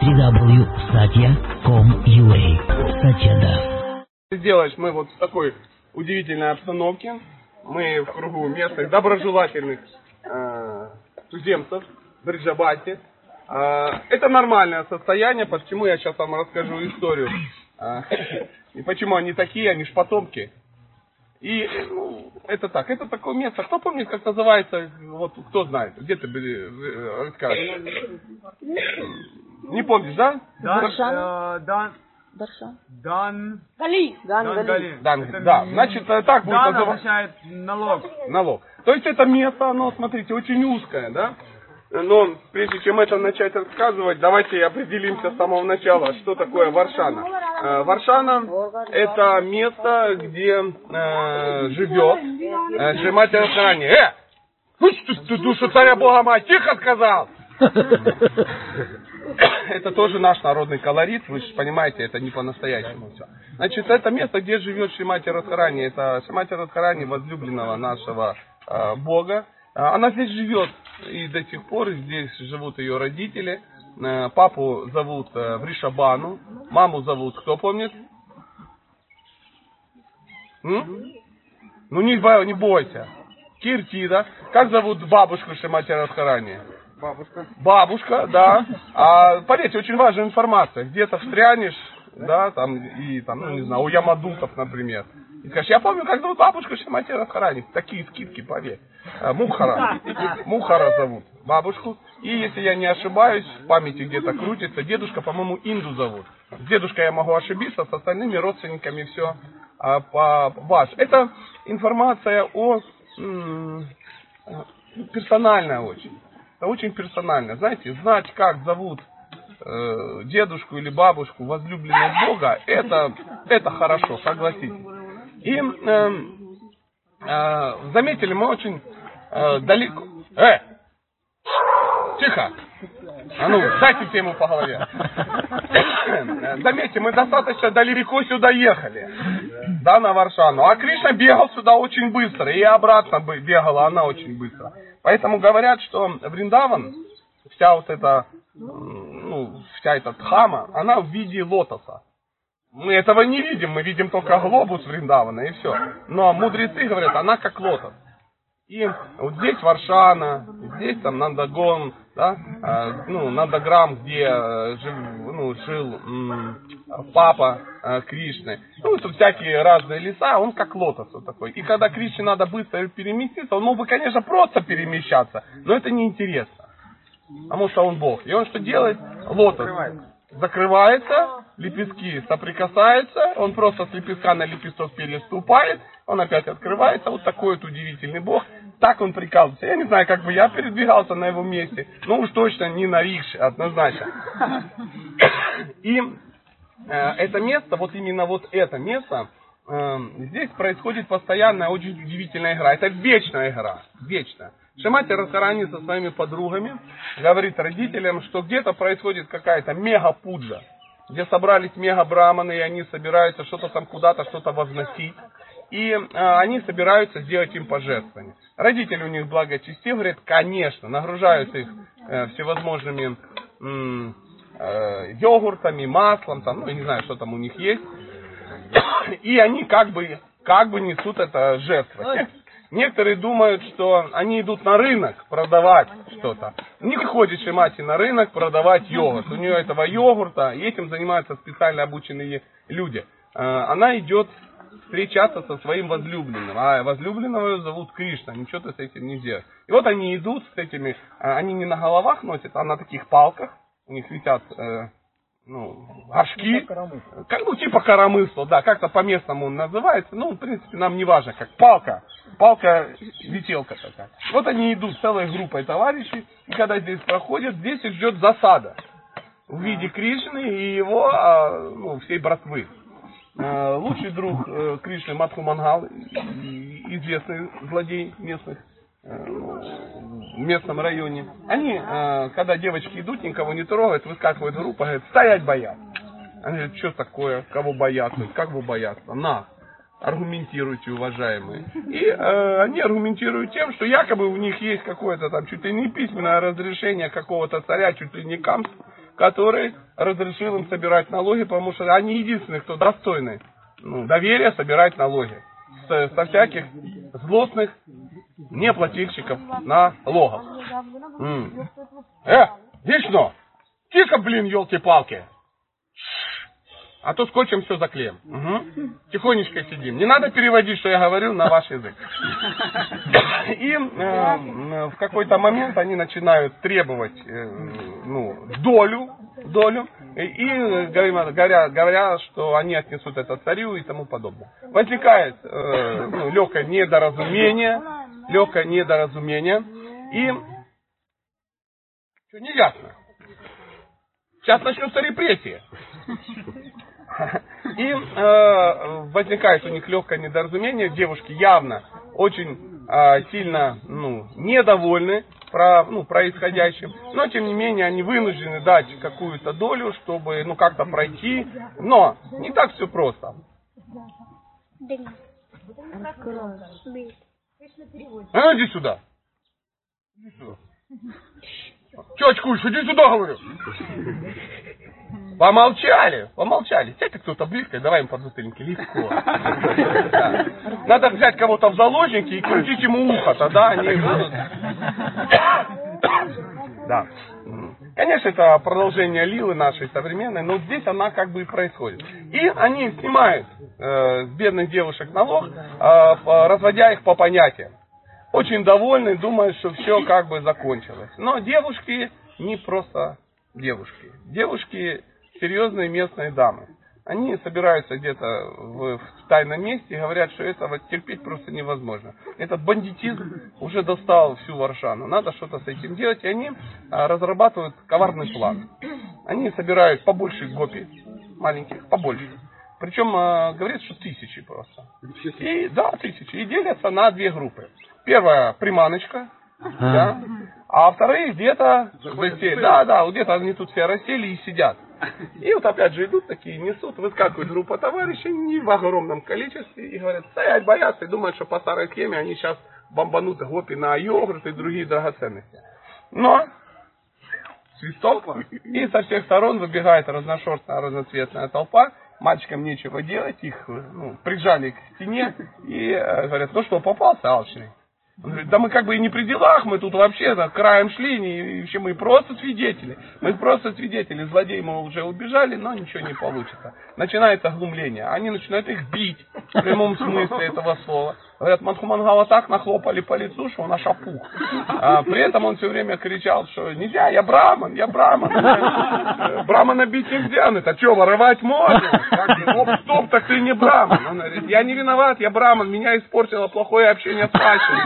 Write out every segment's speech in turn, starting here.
www.satya.com.ua Satya Ты делаешь мы вот в такой удивительной обстановке. Мы в кругу местных доброжелательных э, туземцев в Риджабате. Э, это нормальное состояние, почему я сейчас вам расскажу историю. Э, и почему они такие, они ж потомки. И ну, это так, это такое место. Кто помнит, как называется, вот кто знает, где ты были, э, расскажешь? Не помнишь, да? Дан, Даршан? э, дан, Даршан. дан, Гали. Ган дан Гали. Дан, Это да, значит, так будет Дан называться. означает налог. налог. То есть это место, оно, смотрите, очень узкое, да? Но прежде чем это начать рассказывать, давайте определимся с самого начала, что такое Варшана. Э, Варшана – это место, где э, живет э, Шримати Радхарани. Э! Ты, ты душу царя Бога мать, тихо сказал! Это тоже наш народный колорит, вы же понимаете, это не по-настоящему все. Значит, это место, где живет Шримати Радхарани. Это Шримати Радхарани, возлюбленного нашего э, Бога. Э, Она здесь живет и до сих пор, здесь живут ее родители. Э, Папу зовут э, Вришабану, маму зовут, кто помнит? М? Ну не, не бойся. Киртида. Как зовут бабушку Шримати Радхарани? Бабушка. Бабушка, да. А поверьте, очень важная информация. Где-то встрянешь, да, там, и там, ну, не знаю, у Ямадутов, например. И скажешь, я помню, как зовут бабушку Шимати Радхарани. Такие скидки, поверь. А, Мухара. Мухара зовут бабушку. И если я не ошибаюсь, в памяти где-то крутится, дедушка, по-моему, Инду зовут. С дедушкой я могу ошибиться, с остальными родственниками все а, по ваш. Это информация о м, персональная очень. Это очень персонально. Знаете, знать, как зовут э, дедушку или бабушку, возлюбленного Бога, это, это хорошо, согласитесь. И э, э, заметили, мы очень э, далеко... Э! Тихо! А ну, дайте тему по голове. Заметьте, мы достаточно далеко сюда ехали. Да, на Варшану. А Кришна бегал сюда очень быстро. И обратно бегала она очень быстро. Поэтому говорят, что Вриндаван, вся вот эта, ну, вся эта дхама, она в виде лотоса. Мы этого не видим, мы видим только глобус Вриндавана и все. Но мудрецы говорят, она как лотос. И вот здесь Варшана, здесь там Нандагон, да, э, ну, Нандаграм, где э, жив, ну, жил м, папа э, Кришны. Ну, тут всякие разные леса, он как лотос вот такой. И когда Кришне надо быстро переместиться, он мог бы, конечно, просто перемещаться, но это неинтересно. Потому что он Бог. И он что делает? Лотос закрывается, лепестки соприкасаются, он просто с лепестка на лепесток переступает, он опять открывается, вот такой вот удивительный бог. Так он прикалывается. Я не знаю, как бы я передвигался на его месте, но уж точно не на рикше, однозначно. И э, это место, вот именно вот это место, э, здесь происходит постоянная, очень удивительная игра. Это вечная игра, вечная. Шимати Радхарани со своими подругами говорит родителям, что где-то происходит какая-то мега-пуджа, где собрались мега-браманы, и они собираются что-то там куда-то, что-то возносить. И э, они собираются сделать им пожертвование. Родители у них благочестивы, говорят, конечно, нагружают их э, всевозможными э, йогуртами, маслом, там, ну, я не знаю, что там у них есть. И они как бы, как бы несут это жертва. Не- Некоторые думают, что они идут на рынок продавать что-то. Не ходит Шимати на рынок продавать йогурт. У нее этого йогурта, и этим занимаются специально обученные люди. Э, Она идет встречаться со своим возлюбленным. А возлюбленного ее зовут Кришна. Ничего ты с этим не сделаешь. И вот они идут с этими, э, они не на головах носят, а на таких палках. У них висят э, ну, горшки. Как, ну, типа коромысла, да, как-то по-местному он называется. Ну, в принципе, нам не важно, как палка. Палка-ветелка такая. Вот они идут целой группой товарищей, и когда здесь проходят, здесь их ждет засада в виде Кришны и его, а, ну, всей братвы. Э, Лучший друг э, Кришны Матху Мангал, известный злодей местных, ну, в местном районе. Они, э, когда девочки идут, никого не трогают, выскакивают в группу, говорят, стоять боятся. Они говорят, что такое, кого бояться, как вы бояться, нас. Аргументируйте, уважаемые. И э, они аргументируют тем, что якобы у них есть какое-то там чуть ли не письменное разрешение какого-то царя, чуть ли не Камс, который разрешил им собирать налоги, потому что они единственные, кто достойны ну, доверия собирать налоги со, со всяких злостных неплательщиков налогов. М. Э, вечно! Тихо, блин, елки-палки! А то скотчем все заклеим. Угу. Тихонечко сидим. Не надо переводить, что я говорил, на ваш язык. И э, в какой-то момент они начинают требовать э, ну, долю, долю, и, и говорят, говорят, что они отнесут это царю и тому подобное. Возникает э, ну, легкое недоразумение, легкое недоразумение, и что неясно. Сейчас начнутся репрессии. И э, возникает у них легкое недоразумение. Девушки явно очень э, сильно ну, недовольны про, ну, происходящим. Но, тем не менее, они вынуждены дать какую-то долю, чтобы ну, как-то пройти. Но не так все просто. А ну иди сюда. Иди сюда. Че очкуешь? Иди сюда, говорю. Помолчали, помолчали. Сядь кто-то близко, давай им подзатыльники. Легко. Да. Надо взять кого-то в заложники и крутить ему ухо, тогда они. Да. Конечно, это продолжение Лилы нашей современной, но здесь она как бы и происходит. И они снимают э, с бедных девушек налог, э, разводя их по понятиям. Очень довольны, думают, что все как бы закончилось. Но девушки не просто девушки. Девушки серьезные местные дамы. Они собираются где-то в, в тайном месте и говорят, что этого терпеть просто невозможно. Этот бандитизм уже достал всю Варшану. Надо что-то с этим делать. И они а, разрабатывают коварный план. Они собирают побольше гопи, маленьких, побольше. Причем а, говорят, что тысячи просто. И, да, тысячи. И делятся на две группы. Первая приманочка, да, а вторые где-то Да, да, где-то они тут все рассели и сидят. И вот опять же идут такие, несут, выскакивает группа товарищей не в огромном количестве и говорят, стоять, боятся и думают, что по старой схеме они сейчас бомбанут гопи на йогурт и другие драгоценности. Но свисток, и со всех сторон выбегает разношерстная, разноцветная толпа, мальчикам нечего делать, их ну, прижали к стене и э, говорят, ну что, попался алчный? Он говорит, да мы как бы и не при делах, мы тут вообще так, краем шли, не, вообще мы просто свидетели. Мы просто свидетели. Злодеи мы уже убежали, но ничего не получится. Начинается глумление. Они начинают их бить в прямом смысле этого слова. Говорят, Манхумангала так нахлопали по лицу, что он аж опух. А при этом он все время кричал, что нельзя, я браман, я браман. Брамана бить нельзя. Он это что, воровать можно? Оп, стоп, так ты не браман. Он говорит, я не виноват, я браман, меня испортило плохое общение с пачкой.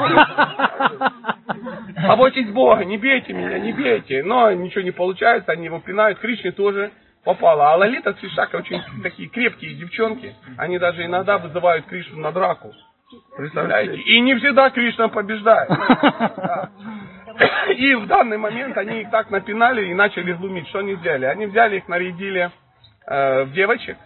Побойтесь Бога, не бейте меня, не бейте. Но ничего не получается, они его пинают. Кришне тоже попала. А Лолита с Вишакой очень такие крепкие девчонки. Они даже иногда вызывают Кришну на драку. Представляете? И не всегда Кришна побеждает. И в данный момент они их так напинали и начали глумить. Что они сделали? Они взяли их, нарядили э, в девочек,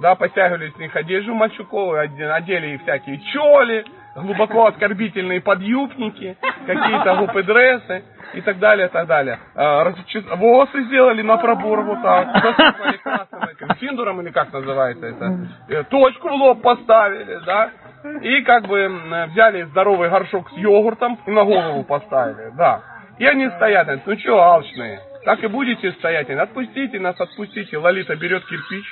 да, постягивали с них одежду мальчуковую, одели их всякие чоли, глубоко оскорбительные подъюбники, какие-то гупы-дрессы и так далее, так далее. Э, волосы сделали на пробор вот так, засыпали красным синдуром или как называется это, э, точку в лоб поставили, да, и как бы взяли здоровый горшок с йогуртом и на голову поставили, да. И они стоят, ну что, алчные, так и будете стоять, отпустите нас, отпустите. Лолита берет кирпич,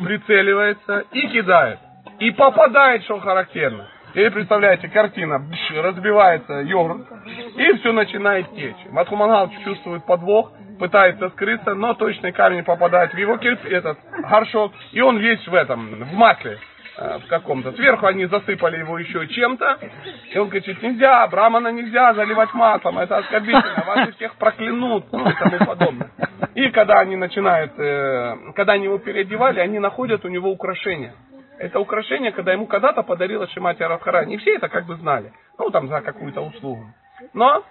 прицеливается и кидает. И попадает, что характерно. И представляете, картина, бш, разбивается йогурт, и все начинает течь. Матхумангал чувствует подвох, пытается скрыться, но точный камень попадает в его кирп, этот горшок, и он весь в этом, в масле. Э, в каком-то. Сверху они засыпали его еще чем-то. И он кричит, нельзя, Брамана нельзя заливать маслом, это оскорбительно, вас всех проклянут ну, и тому подобное. И когда они начинают, э, когда они его переодевали, они находят у него украшения. Это украшение, когда ему когда-то подарила Шимати Радхара. Не все это как бы знали. Ну, там за какую-то услугу. Но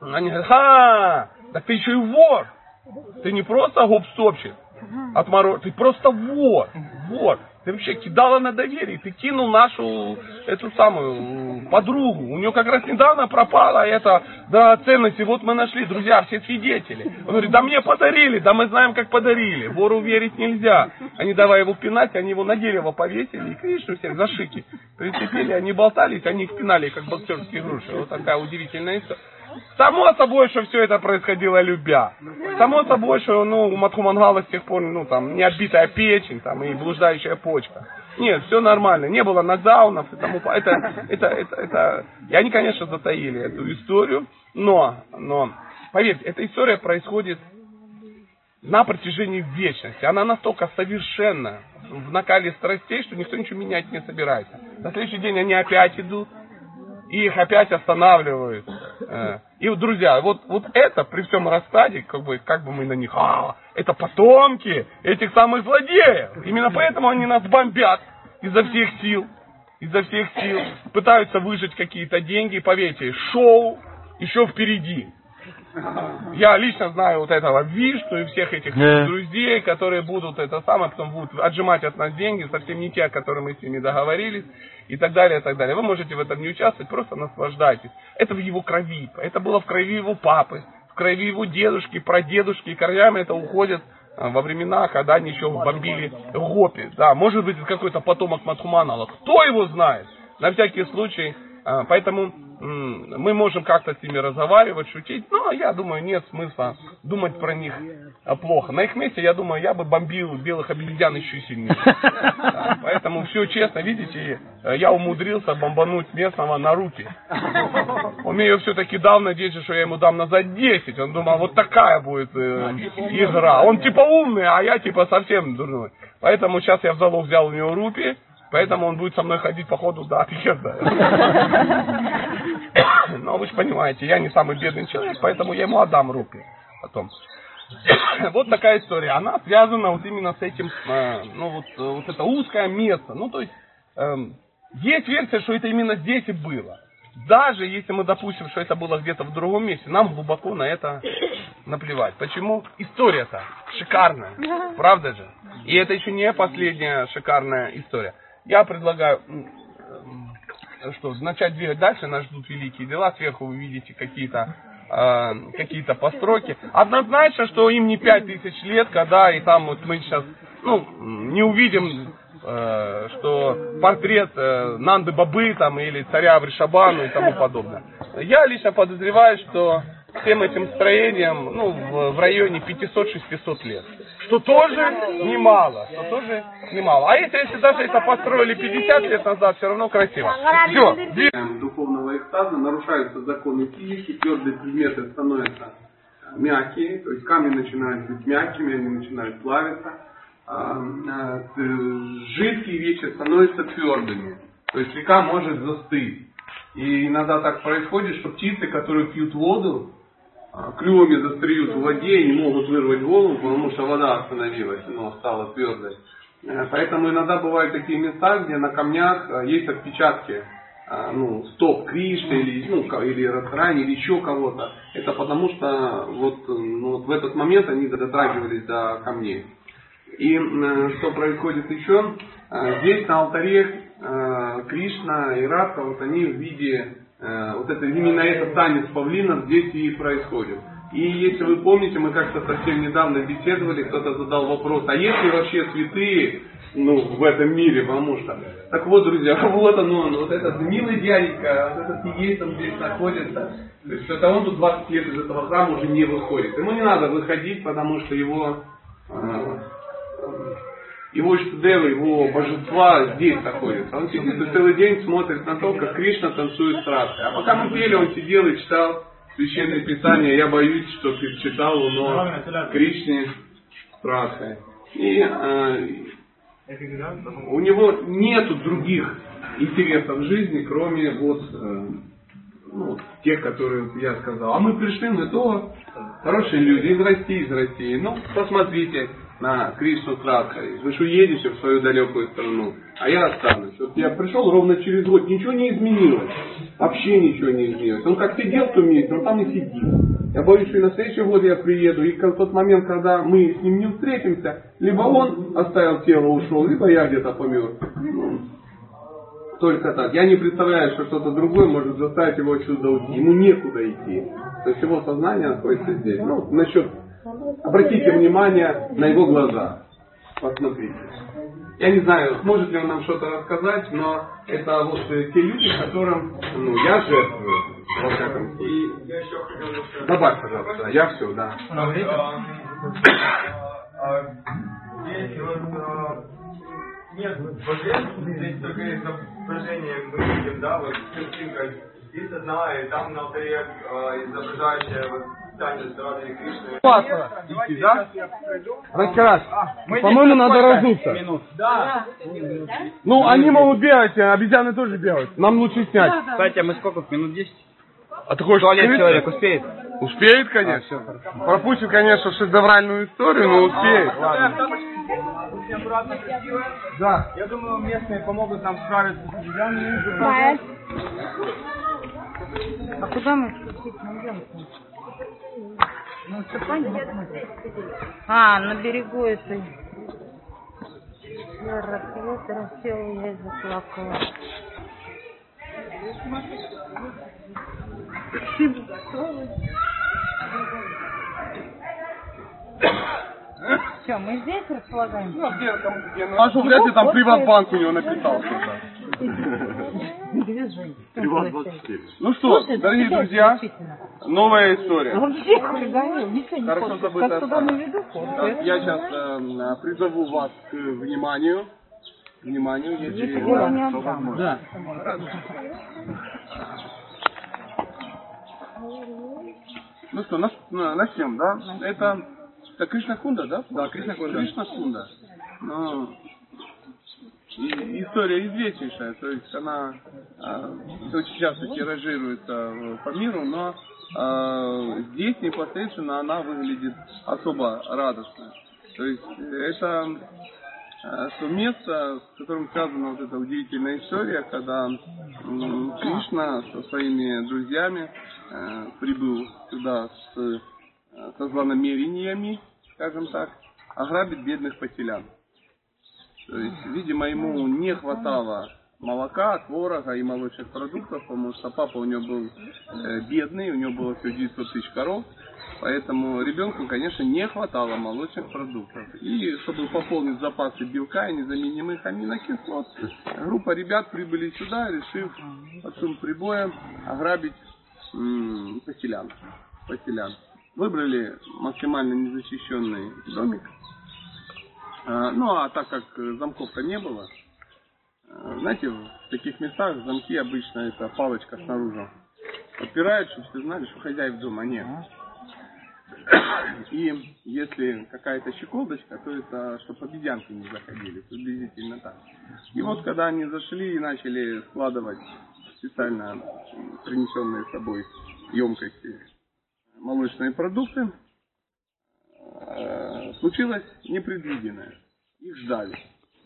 они говорят, ха, так ты еще и вор. Ты не просто гопстопщик, отморо... ты просто вор. Вот. Ты вообще кидала на доверие. Ты кинул нашу, эту самую, подругу. У нее как раз недавно пропала эта драгоценность. И вот мы нашли, друзья, все свидетели. Он говорит, да мне подарили, да мы знаем, как подарили. Вору верить нельзя. Они давай его пинать, они его на дерево повесили. И Кришну всех за шики прицепили. Они болтались, они их пинали, как боксерские груши. Вот такая удивительная история. Само собой, что все это происходило любя. Само собой, что ну, у Матхумангала с тех пор ну, там, не отбитая печень там, и блуждающая почка. Нет, все нормально. Не было нокдаунов и тому это, это, это, это, И они, конечно, затаили эту историю. Но, но, поверьте, эта история происходит на протяжении вечности. Она настолько совершенна в накале страстей, что никто ничего менять не собирается. На следующий день они опять идут, и их опять останавливают. Э, и вот, друзья, вот, вот это при всем раскладе, как бы, как бы мы на них, а, это потомки этих самых злодеев. Именно поэтому они нас бомбят изо всех сил. Изо всех сил. Пытаются выжить какие-то деньги. Поверьте, шоу еще впереди. Я лично знаю вот этого Вишну и всех этих Да. друзей, которые будут это самое, потом будут отжимать от нас деньги, совсем не те, о которых мы с ними договорились, и так далее, и так далее. Вы можете в этом не участвовать, просто наслаждайтесь. Это в его крови. Это было в крови его папы, в крови его дедушки, прадедушки, и корнями это уходит а, во времена, когда они еще бомбили Гопи. Да, может быть, какой-то потомок Матхуманала. Кто его знает? На всякий случай. А, Поэтому мы можем как-то с ними разговаривать, шутить, но я думаю, нет смысла думать про них а, плохо. На их месте, я думаю, я бы бомбил белых обезьян еще сильнее. Поэтому все честно, видите, э, я умудрился бомбануть местного на руки. Он мне ее все-таки дал, надеюсь, что я ему дам назад 10. Он думал, вот такая будет э, игра. Он типа умный, а я типа совсем дурной. Поэтому сейчас я в залог взял у него рупи, поэтому он будет со мной ходить по ходу до отъезда. Но вы же понимаете, я не самый бедный человек, поэтому я ему отдам рупи потом. Вот такая история. Она связана вот именно с этим, э, ну вот, э, вот это узкое место. Ну то есть, эм, есть версия, что это именно здесь и было. Даже если мы допустим, что это было где-то в другом месте, нам глубоко на это наплевать. Почему? История-то шикарная, правда же? И это еще не последняя шикарная история. Я предлагаю, м, м, что, начать двигать дальше, нас ждут великие дела. Сверху вы видите какие-то э, какие-то постройки. Однозначно, что им не пять тысяч лет, когда и там вот мы сейчас ну, не увидим, э, что портрет э, Нанды Бабы там, или царя Вришабану и тому подобное. Я лично подозреваю, что всем этим строениям ну, в, в районе 500-600 лет. Что тоже немало, что тоже немало. А если, если даже это построили 50 лет назад, все равно красиво. Все, духовного экстаза, нарушаются законы физики, твердые предметы становятся мягкие, то есть камни начинают быть мягкими, они начинают плавиться. А, а, т- Жидкие вещи становятся твердыми, то есть река может застыть. И иногда так происходит, что птицы, которые пьют воду, клювами застреют в воде и не могут вырвать голову, потому что вода остановилась, но стала твердой. Э, Поэтому иногда бывают такие места, где на камнях э, есть отпечатки а, ну, стоп Кришны или, ну, или Радхарани, или еще кого-то. Это потому что вот, э, ну, вот в этот момент они дотрагивались до камней. И э, что происходит еще? Э, Здесь на алтаре э, Кришна и Радха, вот они в виде, э, вот это именно этот танец павлинов здесь и происходит. И если вы помните, мы как-то совсем недавно беседовали, кто-то задал вопрос, а есть ли вообще святые ну, в этом мире, потому что... Так вот, друзья, вот он, он вот этот милый дяденька, вот этот егейст, он здесь находится. То есть это он тут 20 лет из этого храма уже не выходит. Ему не надо выходить, потому что его э, его Иштадева, его божества здесь находятся. Он сидит и целый день смотрит на то, как Кришна танцует с Радхой. А пока мы пели, он сидел и читал священное писание. Я боюсь, что ты читал но Кришне с Радхой. И э, у него нету других интересов в жизни, кроме вот, э, ну, тех, которые я сказал. А мы пришли на то, хорошие люди из России, из России. Ну, посмотрите на Кришну с. Вы же уедете в свою далекую страну, а я останусь. Вот я пришел ровно через год, ничего не изменилось. Вообще ничего не изменилось. Он как сидел в том он там и сидит. Я боюсь, что и на следующий год я приеду, и в тот момент, когда мы с ним не встретимся, либо он оставил тело, ушел, либо я где-то помер. Ну, только так. Я не представляю, что что-то другое может заставить его отсюда уйти. Ему некуда идти. То есть его сознание находится здесь. Ну, насчет... Обратите внимание на его глаза. Посмотрите. Я не знаю, сможет ли он нам что-то рассказать, но это вот э, те люди, которым ну, я жертвую. Во всяком случае. И добавь, пожалуйста. Я все, да. А, Здесь вот а, нет божественности, здесь только изображение мы видим, да, вот картинка здесь одна, и там на алтаре а, изображающая вот Кришны. идти, да? Раскрас. По-моему, надо разуться. Да. Ну, они могут бегать, а обезьяны тоже бегают. Нам лучше снять. Кстати, а мы сколько? Минут 10? А ты хочешь Туалет скрыться? человек успеет? Успеет, конечно. Пропустит, конечно, шедевральную историю, но успеет. Да. Я думаю, местные помогут нам справиться с обезьянами. А куда мы идем? Ну, все понятно. А, на берегу этой. Я рассвет рассел, я и заплакала. Спасибо, что вы. Все, мы здесь располагаемся? А что, вряд ли там Приватбанк у него написал что-то. Движи. Ну что, дорогие друзья, новая история. Вообще хулиганил, ничего не Хорошо забытая Как туда не веду. Я сейчас призову вас к вниманию. Вниманию, Если если... я не отдам. Да. Ну что, нас- на- начнем, да? Это, это Кришна Кунда, да? Да, Кришна Кунда. Кришна Кунда. И- история известнейшая, то есть она а, очень часто тиражируется э, по миру, но а, здесь непосредственно она выглядит особо радостно. То есть это э, то место, с которым связана вот эта удивительная история, когда Кришна со своими друзьями э, прибыл сюда с, э, со злонамерениями, скажем так, ограбить бедных поселян. То есть, видимо, ему не хватало молока, творога и молочных продуктов, потому что папа у него был э, бедный, у него было всего 900 тысяч коров, поэтому ребенку, конечно, не хватало молочных продуктов. И чтобы пополнить запасы белка и незаменимых аминокислот, группа ребят прибыли сюда, решив под шум прибоя ограбить м, поселян. поселян. Выбрали максимально незащищенный домик, а, Ну, а так как замков-то не было, э, знаете, в таких местах замки обычно это палочка снаружи. Подпирают, чтобы все знали, что хозяев дома нет. И если какая-то щеколдочка, то это чтобы обезьянки не заходили, приблизительно так. И вот когда они зашли и начали складывать специально принесенные с собой емкости молочные продукты, э, случилось непредвиденное. Их ждали.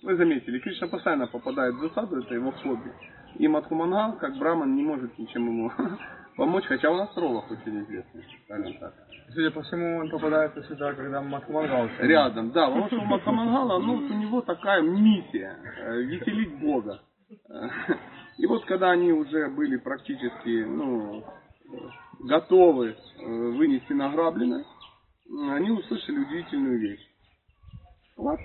Вы заметили, Кришна постоянно попадает в засаду, это его хобби. И Мадхумангал, как браман, не может ничем ему помочь, хотя у нас роллах очень известный, скажем так. Судя по всему, он попадается сюда, когда Матхумангал. Рядом, да, потому что у Мадхумангала, ну, у него такая миссия, э, веселить Бога. И вот когда они уже были практически, ну, готовы э, вынести награбленное, они услышали удивительную вещь. Вот,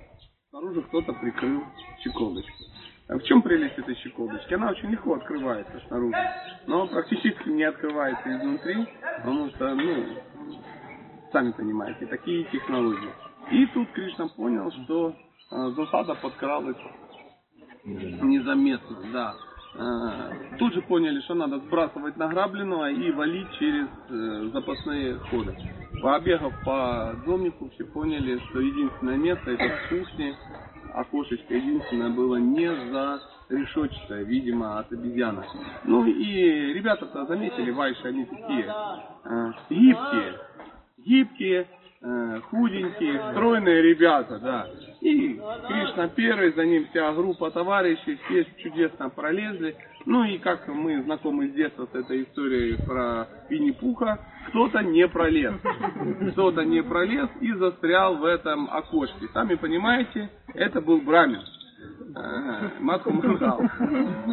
снаружи кто-то прикрыл щеколдочку. А в чем прелесть этой щеколдочки? Она очень легко открывается снаружи, но практически не открывается изнутри, потому что, ну, сами понимаете, такие технологии. И тут Кришна понял, что э, засада подкралась незаметно, да. Э, Тут же поняли, что надо сбрасывать награбленного и валить через э, запасные ходы. Пообегав по домику, все поняли, что единственное место это в кухне, окошечко единственное было не за решетчатое, видимо, от обезьяны. Ну и ребята-то заметили, вайши, они такие э, гибкие, гибкие, э, худенькие, стройные ребята, да. И Кришна первый, за ним вся группа товарищей, все чудесно пролезли. Ну и как мы знакомы с детства с этой историей про Винни-Пуха, кто-то не пролез. Кто-то не пролез и застрял в этом окошке. Сами понимаете, это был Брамин. Ага, Мангал.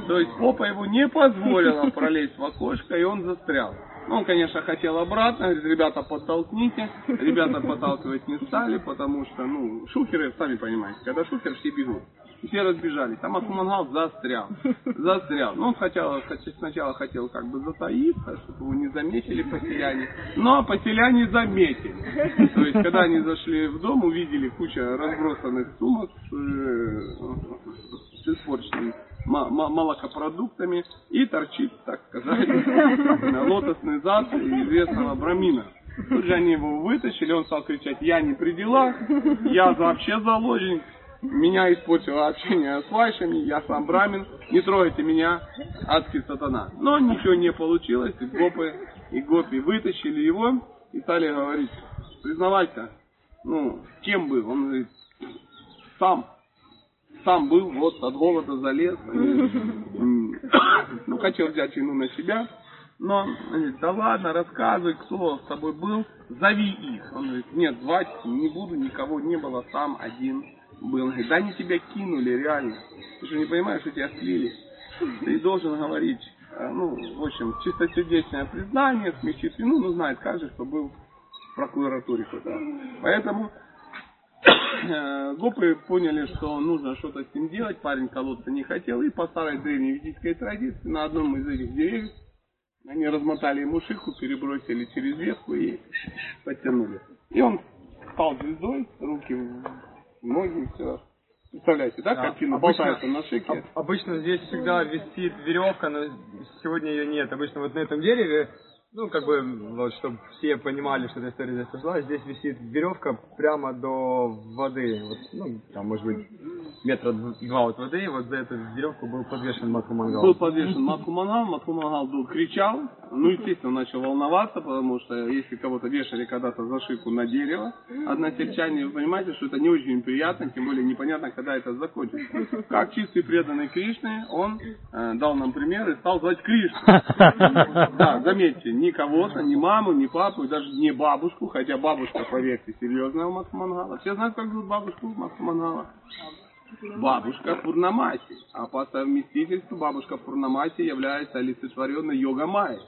То есть попа его не позволила пролезть в окошко, и он застрял. Ну, он, конечно, хотел обратно, говорит, ребята, подтолкните. Ребята подталкивать не стали, потому что, ну, шухеры, сами понимаете, когда шухер, все бегут. Все разбежались. Там Атмангал застрял. Застрял. Ну, он хотел, сначала хотел как бы затаиться, чтобы его не заметили поселяне. Но поселяне заметили. То есть, когда они зашли в дом, увидели куча разбросанных сумок с, испорченными молокопродуктами и торчит, так сказать, лотосный зад известного брамина. Тут же они его вытащили, он стал кричать, я не при делах, я вообще заложник, меня испортило общение с вайшами, я сам брамин, не трогайте меня, адский сатана. Но ничего не получилось, и гопы и гопи вытащили его и стали говорить, признавайся, ну, кем был? Он говорит, сам сам был, вот от голода залез. Ну, хотел взять вину на себя. Но, говорит, да ладно, рассказывай, кто с тобой был, зови их. Он говорит, нет, звать не буду, никого не было, сам один был. Он говорит, да они тебя кинули, реально. Ты же не понимаешь, что тебя слили. Ты должен говорить, э, ну, в общем, чистосердечное признание, смягчить вину, ну, знает каждый, кто был в прокуратуре. Поэтому гопы поняли, что нужно что-то с ним делать, парень колоться не хотел, и по старой древней ведической традиции на одном из этих деревьев они размотали ему шиху, перебросили через ветку и подтянули. И он стал звездой, руки, ноги, все. Представляете, да, да картина обычно, болтается на шике? Обычно здесь всегда висит веревка, но сегодня ее нет. Обычно вот на этом дереве ну, как бы, вот, чтобы все понимали, что эта история здесь пошла, здесь висит веревка прямо до воды. Вот, ну, там, может быть, метра два от воды, и вот за эту веревку был подвешен Матхумангал. Был подвешен Матхумангал, Матхумангал был, кричал, ну, естественно, начал волноваться, потому что если кого-то вешали когда-то за шику на дерево, односельчане, вы понимаете, что это не очень приятно, тем более непонятно, когда это закончится. Как чистый преданный Кришны, он э, дал нам пример и стал звать Кришну. Да, заметьте, ни кого-то, ни маму, ни папу, и даже не бабушку, хотя бабушка, поверьте, серьезная у Мацмангала. Все знают, как зовут бабушку Мацмангала? Бабушка Пурнамаси. А по совместительству бабушка Пурнамаси является олицетворенной йога Майей.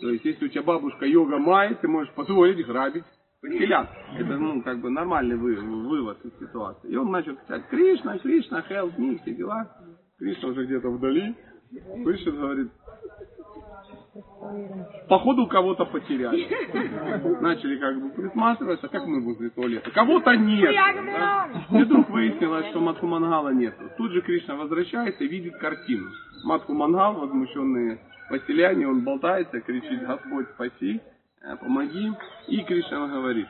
То есть, если у тебя бабушка йога Майи, ты можешь позволить грабить поселян. Это, ну, как бы нормальный вы, вывод из ситуации. И он начал кричать, Кришна, Кришна, help me, все дела. Кришна уже где-то вдали. Слышит, говорит, Походу кого-то потеряли. Начали как бы присматриваться, как мы возле туалета. Кого-то нет. Да? И вдруг выяснилось, что Матху Мангала нет. Тут же Кришна возвращается и видит картину. Матху Мангал, возмущенные поселяне, он болтается, кричит, Господь спаси, э, помоги. И Кришна говорит,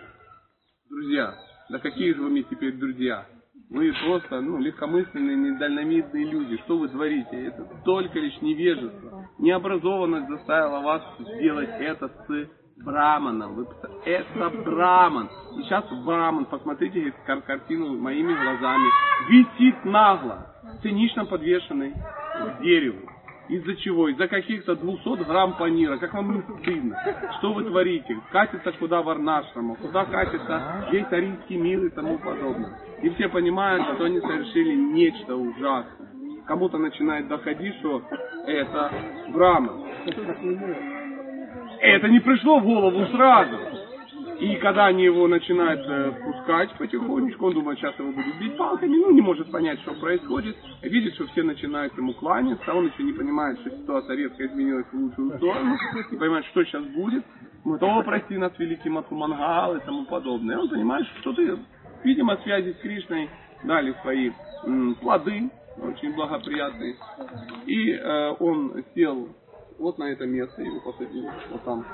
друзья, да какие же вы мне теперь друзья? Вы просто ну, легкомысленные, недальновидные люди. Что вы творите? Это только лишь невежество. Необразованность заставила вас сделать это с браманом. Это браман. И сейчас браман, посмотрите кар картину моими глазами, висит нагло, цинично подвешенный к дереву. Из-за чего? Из-за каких-то 200 грамм панира. Как вам не стыдно? Что вы творите? Катится куда варнашрама, куда катится весь арийский мир и тому подобное. И все понимают, что они совершили нечто ужасное. Кому-то начинает доходить, что это Брахма. Это не пришло в голову сразу. И когда они его начинают э, пускать потихонечку, он думает, сейчас его будут бить палками, ну, не может понять, что происходит. Видит, что все начинают ему кланяться, он еще не понимает, что ситуация резко изменилась в лучшую сторону, не понимает, что сейчас будет. Мы то прости нас, великий Матхумангал и тому подобное. Он понимает, что что-то, видимо, связи с Кришной дали свои м, плоды, очень благоприятные. И э, он сел вот на это место, его посадили, вот там,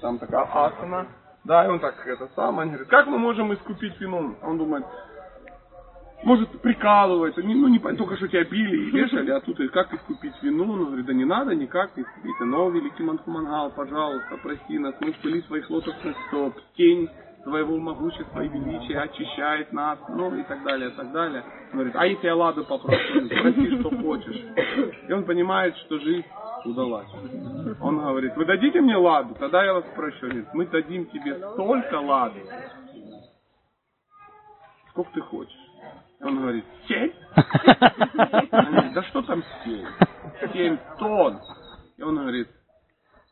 там такая асана, да, и он так, это самое, он говорит, как мы можем искупить вину? Он думает, может, прикалывается, не, ну, не, только что тебя били и вешали, а тут как искупить вину? Он говорит, да не надо никак не искупить. Но, великий Манхумангал, пожалуйста, прости нас, мы спыли своих лотосных стоп, тень твоего могущества и величия очищает нас, ну и так далее, и так далее. Он говорит, а если я ладу попрошу, спроси, что хочешь. И он понимает, что жизнь удалась. Он говорит, вы дадите мне ладу? Тогда я вас спрошу. Он говорит, мы дадим тебе столько лады, сколько ты хочешь. Он говорит, семь? Да что там семь? Семь тонн. И он говорит,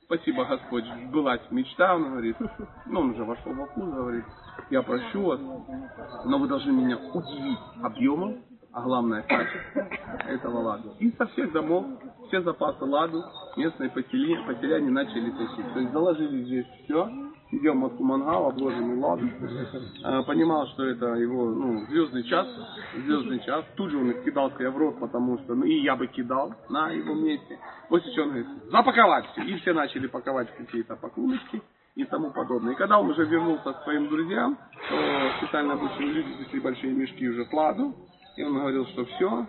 спасибо, Господь, сбылась мечта. Он говорит, ну он уже вошел во вкус, говорит, я прощу вас, но вы должны меня удивить объемом, а главное качество этого ладу. И со всех домов все запасы ладу местные поселяне, поселяне начали тащить. То есть заложили здесь все, идем от Кумангала, обложенный ладом. А, понимал, что это его ну, звездный час, звездный час. Тут же он их кидал себе в рот, потому что, ну и я бы кидал на его месте. После чего он говорит, запаковать все. И все начали паковать какие-то пакуночки и тому подобное. И когда он уже вернулся к своим друзьям, то специально обученные люди несли большие мешки уже с ладу. И он говорил, что все,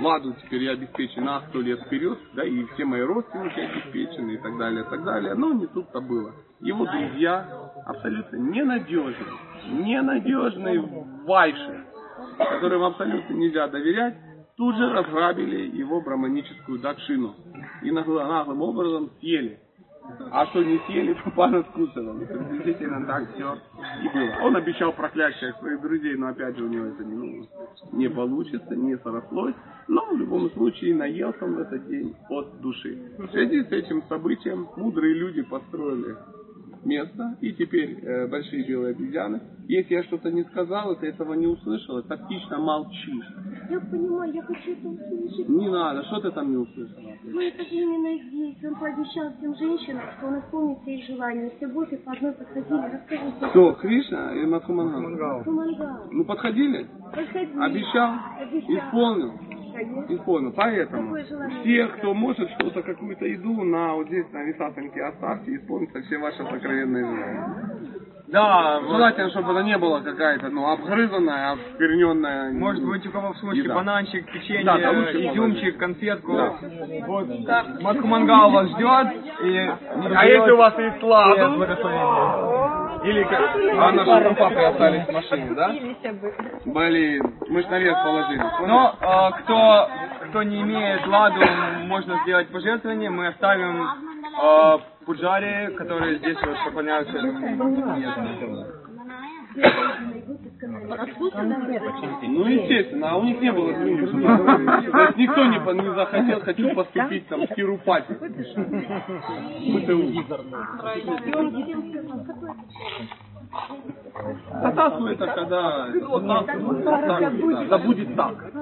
Ладу теперь я обеспечен на сто лет вперед, да, и все мои родственники обеспечены и так далее, и так далее. Но не тут-то было. Его друзья абсолютно ненадежные, ненадежные вайши, которым абсолютно нельзя доверять, тут же разграбили его браманическую дакшину и наглым образом съели. А что не съели, то пана скусывал. Приблизительно так все и было. Он обещал проклясть всех своих друзей, но опять же у него это не, ну, не получится, не срослось. Но в любом случае наелся он в этот день от души. В связи с этим событием мудрые люди построили место, и теперь э, большие белые обезьяны. Если я что-то не сказал, ты этого не услышала, тактично молчишь. Я понимаю, я хочу это услышать. Не надо, что ты там не услышала? Но это же именно здесь. Он пообещал всем женщинам, что он исполнит все их желания. Все боты по одной подходили. Расскажите. Кто, Кришна или Мадхумангал? Кумангал. Ну, подходили? Подходили. Обещал? Обещал. Исполнил? Исполнил. Поэтому все, кто может что-то, какую-то еду на вот здесь на висасанке оставьте, исполнится все ваши сокровенные желания. Да, Желательно, чтобы она не была какая-то, ну, обгрызанная, обскверненная. может быть у кого в случае еда. бананчик, печенье, Да, да, лучше изюмчик, конфетку. Да. Вот. Матхумангал вас ждет. И, а если у вас есть ладу? Или как? А наши папы остались в машине, да? Блин, мы ж наверх положили. Но э, кто, кто не имеет ладу, можно сделать пожертвование. Мы оставим э, пуджари, которые здесь вот поклоняются. Ну, естественно, а у них не было никто не, захотел, хочу поступить там в Тирупати. ПТУ. Татасу это когда... татасу, татасу, да, Да будет так.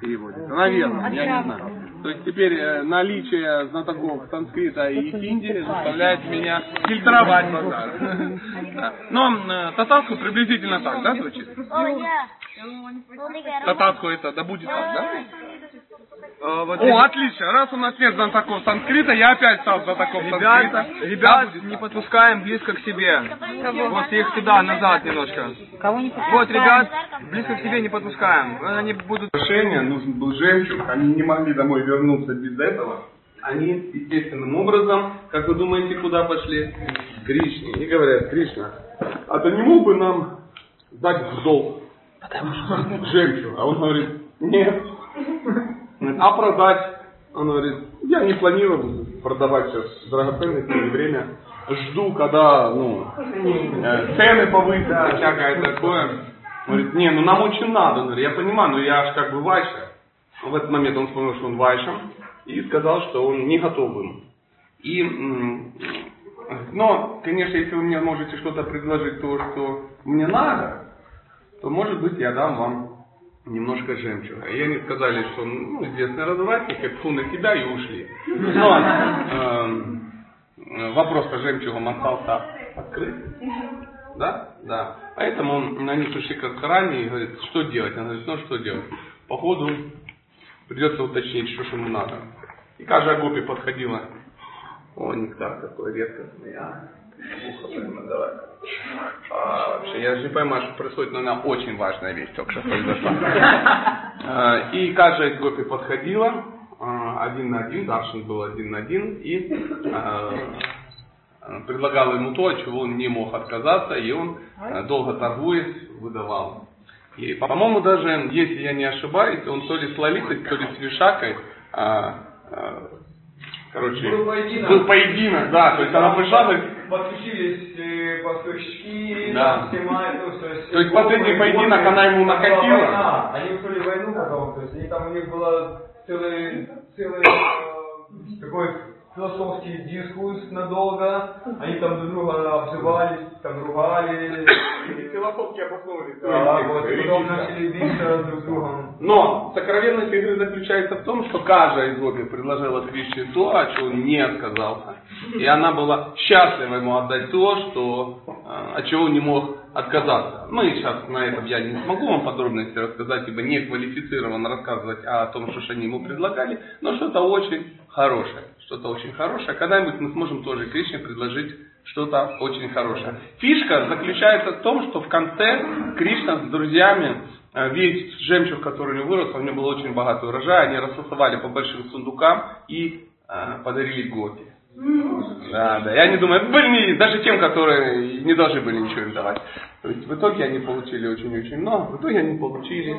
Переводится. Наверное, я не знаю. То есть теперь э, наличие знатоков санскрита и хинди заставляет меня фильтровать базар. Но э, татасу приблизительно так, да, звучит? Татасу это да будет так, да? Э, вот О, отлично. Раз у нас нет знатоков санскрита, я опять стал знатоком Ребят, санскрита. ребят, Да, не подпускаем близко к себе. Вот их сюда, назад немножко. Кого не Вот, ребят, близко к себе не подпускаем. Они будут... Решение, нужен был жемчуг, они не могли домой вернуться без этого. Они естественным образом, как вы думаете, куда пошли? К Кришне. И говорят, Кришна, а ты не мог бы нам дать в долг жемчуг? А он говорит, нет. А продать? Он говорит, я не планирую продавать сейчас драгоценности время. Жду, когда ну, э, цены повысятся, всякое такое. Говорит, не, ну нам очень надо. Говорит, я понимаю, но я же как бы вайша. В этот момент он вспомнил, что он вайшем, и сказал, что он не готов им. И, но, конечно, если вы мне можете что-то предложить, то, что мне надо, то, может быть, я дам вам немножко жемчуга. И они сказали, что ну, известный развратник, это фу на себя и ушли. Но эм, э, вопрос по жемчугам остался открыт. Да? Да. Поэтому он, они пришли к Радхарани и говорит, что делать? Она говорит, ну что делать? Походу придется уточнить, что же ему надо. И каждая гопи подходила. О, нектар такой редкостный, а. А, вообще, я же не понимаю, что происходит, но она очень важная вещь только что произошла. А, И каждая из гопи подходила, а, один на один, Даршин был один на один, и а, предлагал ему то, от чего он не мог отказаться, и он, долго торгуясь, выдавал. И, по-моему, даже, если я не ошибаюсь, он то ли с Лолитой, то ли с Вишакой, короче, Был поединок. был поединок, да, то есть она пришла, говорит, Подключились э, поставщики, Да. снимают, ну, то есть... То есть последний войны, поединок она ему накатила? война, Они устроили войну потом, то есть они там у них была целый, целый э, такой философский дискурс надолго, они там друг друга обзывались, там ругали, философски обосновывали да, вот, и потом начали биться друг с другом. Но сокровенность игры заключается в том, что каждая из гопи предложила Кришне то, чего он не отказался. И она была счастлива ему отдать то, что, э, от чего он не мог отказаться. Мы сейчас на этом я не смогу вам подробности рассказать, ибо не квалифицирован рассказывать о том, что же они ему предлагали, но что-то очень хорошее. Что-то очень хорошее. Когда-нибудь мы сможем тоже Кришне предложить что-то очень хорошее. Фишка заключается в том, что в конце Кришна с друзьями э, весь жемчуг, который у него вырос, у него был очень богатый урожай, они рассосовали по большим сундукам и э, подарили Гопи. Да, да. И они думают, блин, даже тем, которые не должны были ничего им давать. То есть в итоге они получили очень-очень много, в итоге они получили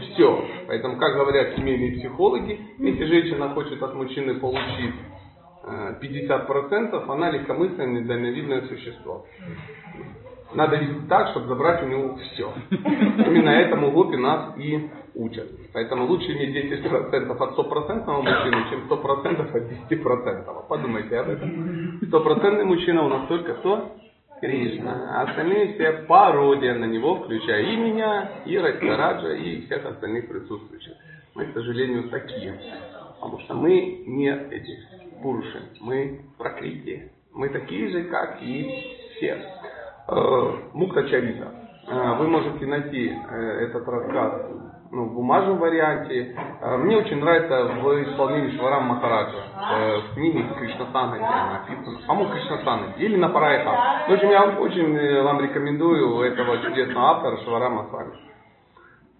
все. Поэтому, как говорят семейные психологи, если женщина хочет от мужчины получить э, 50%, она легкомысленное, недальновидное существо. Надо вести так, чтобы забрать у него все. Именно этому гопи нас и учат. Поэтому лучше иметь 10% от 100% мужчины, чем 100% от 10%. Подумайте об этом. Стопроцентный мужчина у нас только кто? Кришна. А остальные все пародия на него, включая и меня, и Раджа, и всех остальных присутствующих. Мы, к сожалению, такие. Потому что мы не эти пуруши, мы прокрытие. Мы такие же, как и все. Э, Мукта Чарита. Э, Вы можете найти э, этот рассказ ну, в бумажном варианте. Мне очень нравится в исполнении Шварам Махараджа. э, В книге написана. По-моему, Кришнасана. Или на Парайта. В общем, я очень вам рекомендую этого чудесного автора Шварама Свами.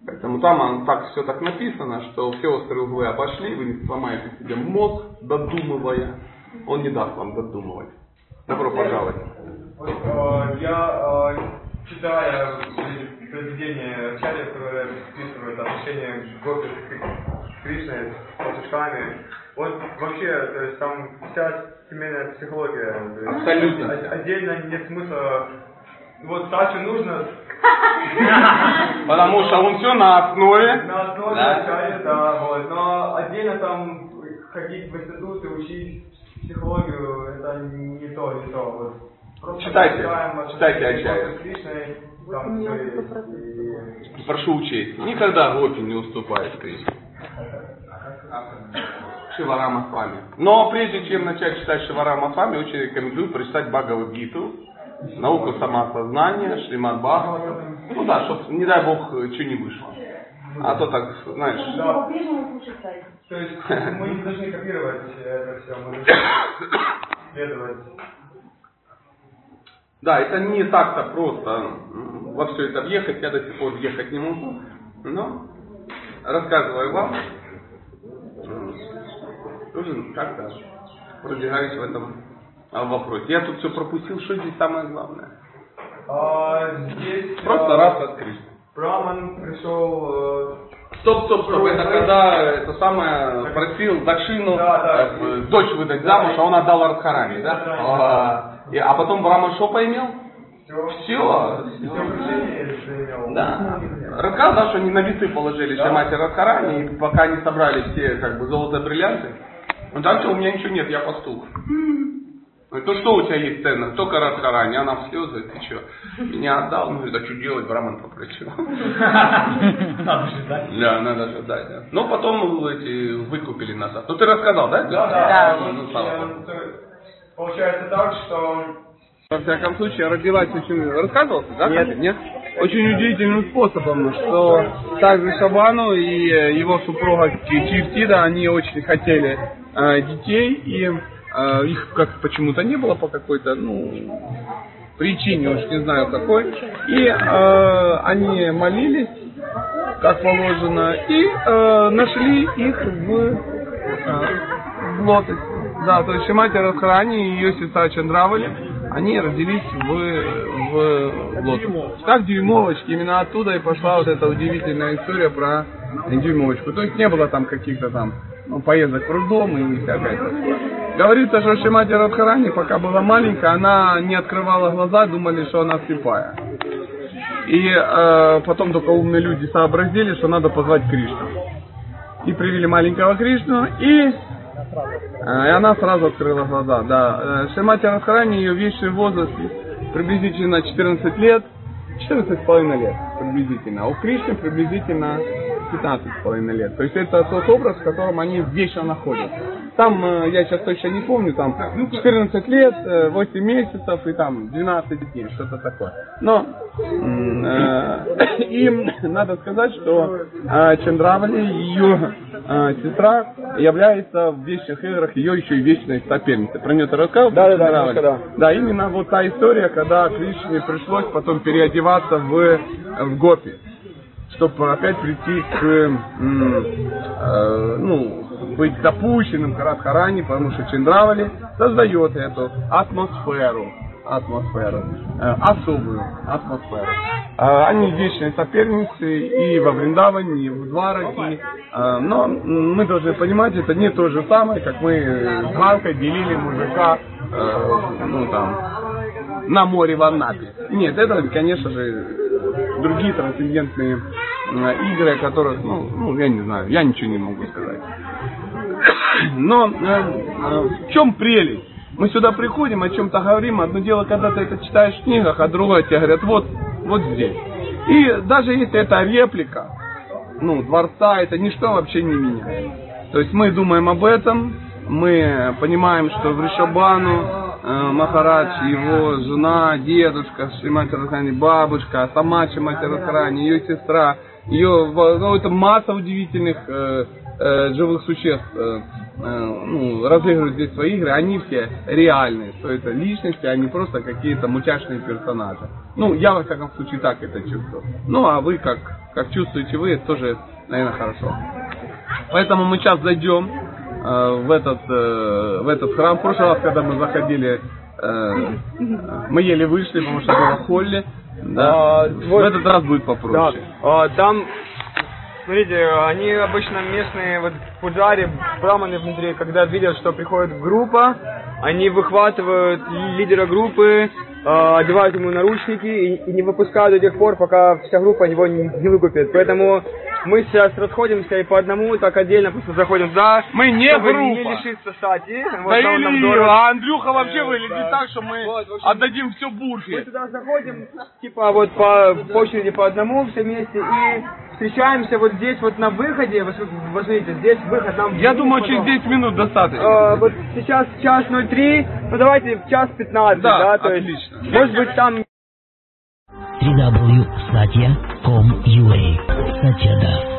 Поэтому там он так все так написано, что все острые углы обошли, вы не сломаете себе мозг, додумывая. Он не даст вам додумывать. Добро пожаловать. Вот, э, я, э, читая произведение Ачарья, которое описывает отношение Гопи с Кришной, с пастушками, вот вообще, то есть там вся семейная психология. Абсолютно. Отдельно нет смысла. Вот Сачу нужно Потому что он все на основе. на основе Да. Да, вот. Но отдельно там ходить в институты, учить психологию, это не то, не то. Вот. Просто Читайте, читаем читайте там есть. И- Прошу учесть, никогда Гопи не уступает Кришне. Шиварама Свами. Но прежде чем начать читать Шиварама Свами, очень рекомендую прочитать Бхагавадгиту, науку самосознания, Шримад Бхагаватам. Ну да, чтобы, не дай бог, что не вышло. А то так, знаешь, Да. По-прежнему слушать сайт. То есть мы не должны копировать это все, мы должны следовать. Да, это не так-то просто во все это въехать, я до сих пор въехать не могу. Но рассказываю вам, тоже как-то продвигаюсь в этом а, вопросе. Я тут все пропустил, что здесь самое главное? А здесь Просто а, раз открыть. Браман пришел э, Стоп, стоп, стоп, это когда это самое просил Дакшину Да, да. э, дочь выдать замуж, а он отдал Радхарани, да? А, и- а потом Брама что поимел? все, Все. Да. Рассказал, что они на весы положили Да. Шамати Радхарани, и пока не собрали все как бы золото бриллианты, он так что у меня ничего нет, я пастух. Ну, то что у тебя есть ценно? Только Радхарани, она в слезы, ты что? Меня отдал, ну это что делать, Браман попросил. Надо ждать. Да, надо ждать, да. Но потом эти выкупили назад. Ну ты рассказал, да? Да, да. Да. Ну, богу. э, Получается так, что Во всяком случае, родилась очень... Рассказывался, да? Нет. Нет? Очень удивительным способом, что также Шабану и э, его супруга Чифтида, они очень хотели э, детей, и э, их как почему-то не было по какой-то, ну, причине, уж не знаю какой. И э, они молились, как положено, и э, нашли их в, э, в лотосе. Да, то есть Шимати Радхарани и ее сестра Чандравали, они родились в, в Лотосе. Как дюймовочки, именно оттуда и пошла вот эта удивительная история про дюймовочку. То есть не было там каких-то там ну, поездок в роддом и всякое такое. Говорится, что Шимати Радхарани, пока была маленькая, она не открывала глаза, думали, что она слепая. И э, потом только умные люди сообразили, что надо позвать Кришну. И привели маленького Кришну, и, э, и она сразу открыла глаза. Да. Э, Шимати Радхарани, ее вечный возраст приблизительно 14 лет, 14 с половиной лет приблизительно. А у Кришны приблизительно 15 с половиной лет. То есть это тот образ, в котором они вечно находятся. Там, э, я сейчас точно не помню, там 14 лет, э, 8 месяцев и там 12 дней, что-то такое. Но э, им надо сказать, что э, Чандравали, ее э, сестра, является в вечных играх ее еще и вечной соперницей. Про нее ты рассказывал? Да, да, да, немножко, Да, именно вот та история, когда Кришне пришлось потом переодеваться в, в гопи чтобы опять прийти к, м, э, ну, быть допущенным к Радхарани, потому что Чендравали создает эту атмосферу, атмосферу, э, особую атмосферу. Э, они вечные соперницы и во Вриндаване, и в Двараке, э, но мы должны понимать, это не то же самое, как мы с Галкой делили мужика, э, ну там, на море в Анапе. Нет, это, конечно же, другие трансцендентные игры, о которых, ну, ну, я не знаю, я ничего не могу сказать. Но э, э, в чем прелесть? Мы сюда приходим, о чем-то говорим. Одно дело, когда ты это читаешь в книгах, а другое тебе говорят, вот, вот здесь. И даже если это реплика, ну, дворца, это ничто вообще не меняет. То есть мы думаем об этом, мы понимаем, что в Ришабану э, Махарадж, его жена, дедушка, Шримати Радхарани, бабушка, сама Шримати Радхарани, ее сестра, ее, ну, это масса удивительных э, э, живых существ, э, э, ну, разыгрывают здесь свои игры, они все реальные, что это личности, а не просто какие-то мультяшные персонажи. Ну, я, во всяком случае, так это чувствую. Ну, а вы, как, как чувствуете вы, это тоже, наверное, хорошо. Поэтому мы сейчас зайдем э, в этот э, в этот храм. В прошлый раз, когда мы заходили, э, мы еле вышли, потому что было в холле. Да. А, В вот- этот раз будет Да. попроще. А, там, смотрите, они обычно местные, вот пуджари, браманы внутри, когда видят, что приходит группа, они выхватывают лидера группы, а, одевают ему наручники и, и не выпускают до тех пор, пока вся группа его не, не выкупит. Поэтому мы сейчас расходимся и по одному, так отдельно просто заходим туда. Мы не группа. не лишиться сати. Вот Да нам или, дорого. а Андрюха вообще Э, выглядит да. так, что мы Вот, общем, отдадим все Мы бурфе. туда заходим, типа вот по, по очереди по одному все вместе и встречаемся вот здесь вот на выходе. Вот смотрите, здесь выход нам... Я думаю, через потом. 10 минут достаточно. Э, вот сейчас час 03, ну давайте в час 15, Да, да, то есть, отлично. может быть там www.satya.com.ua Satya Das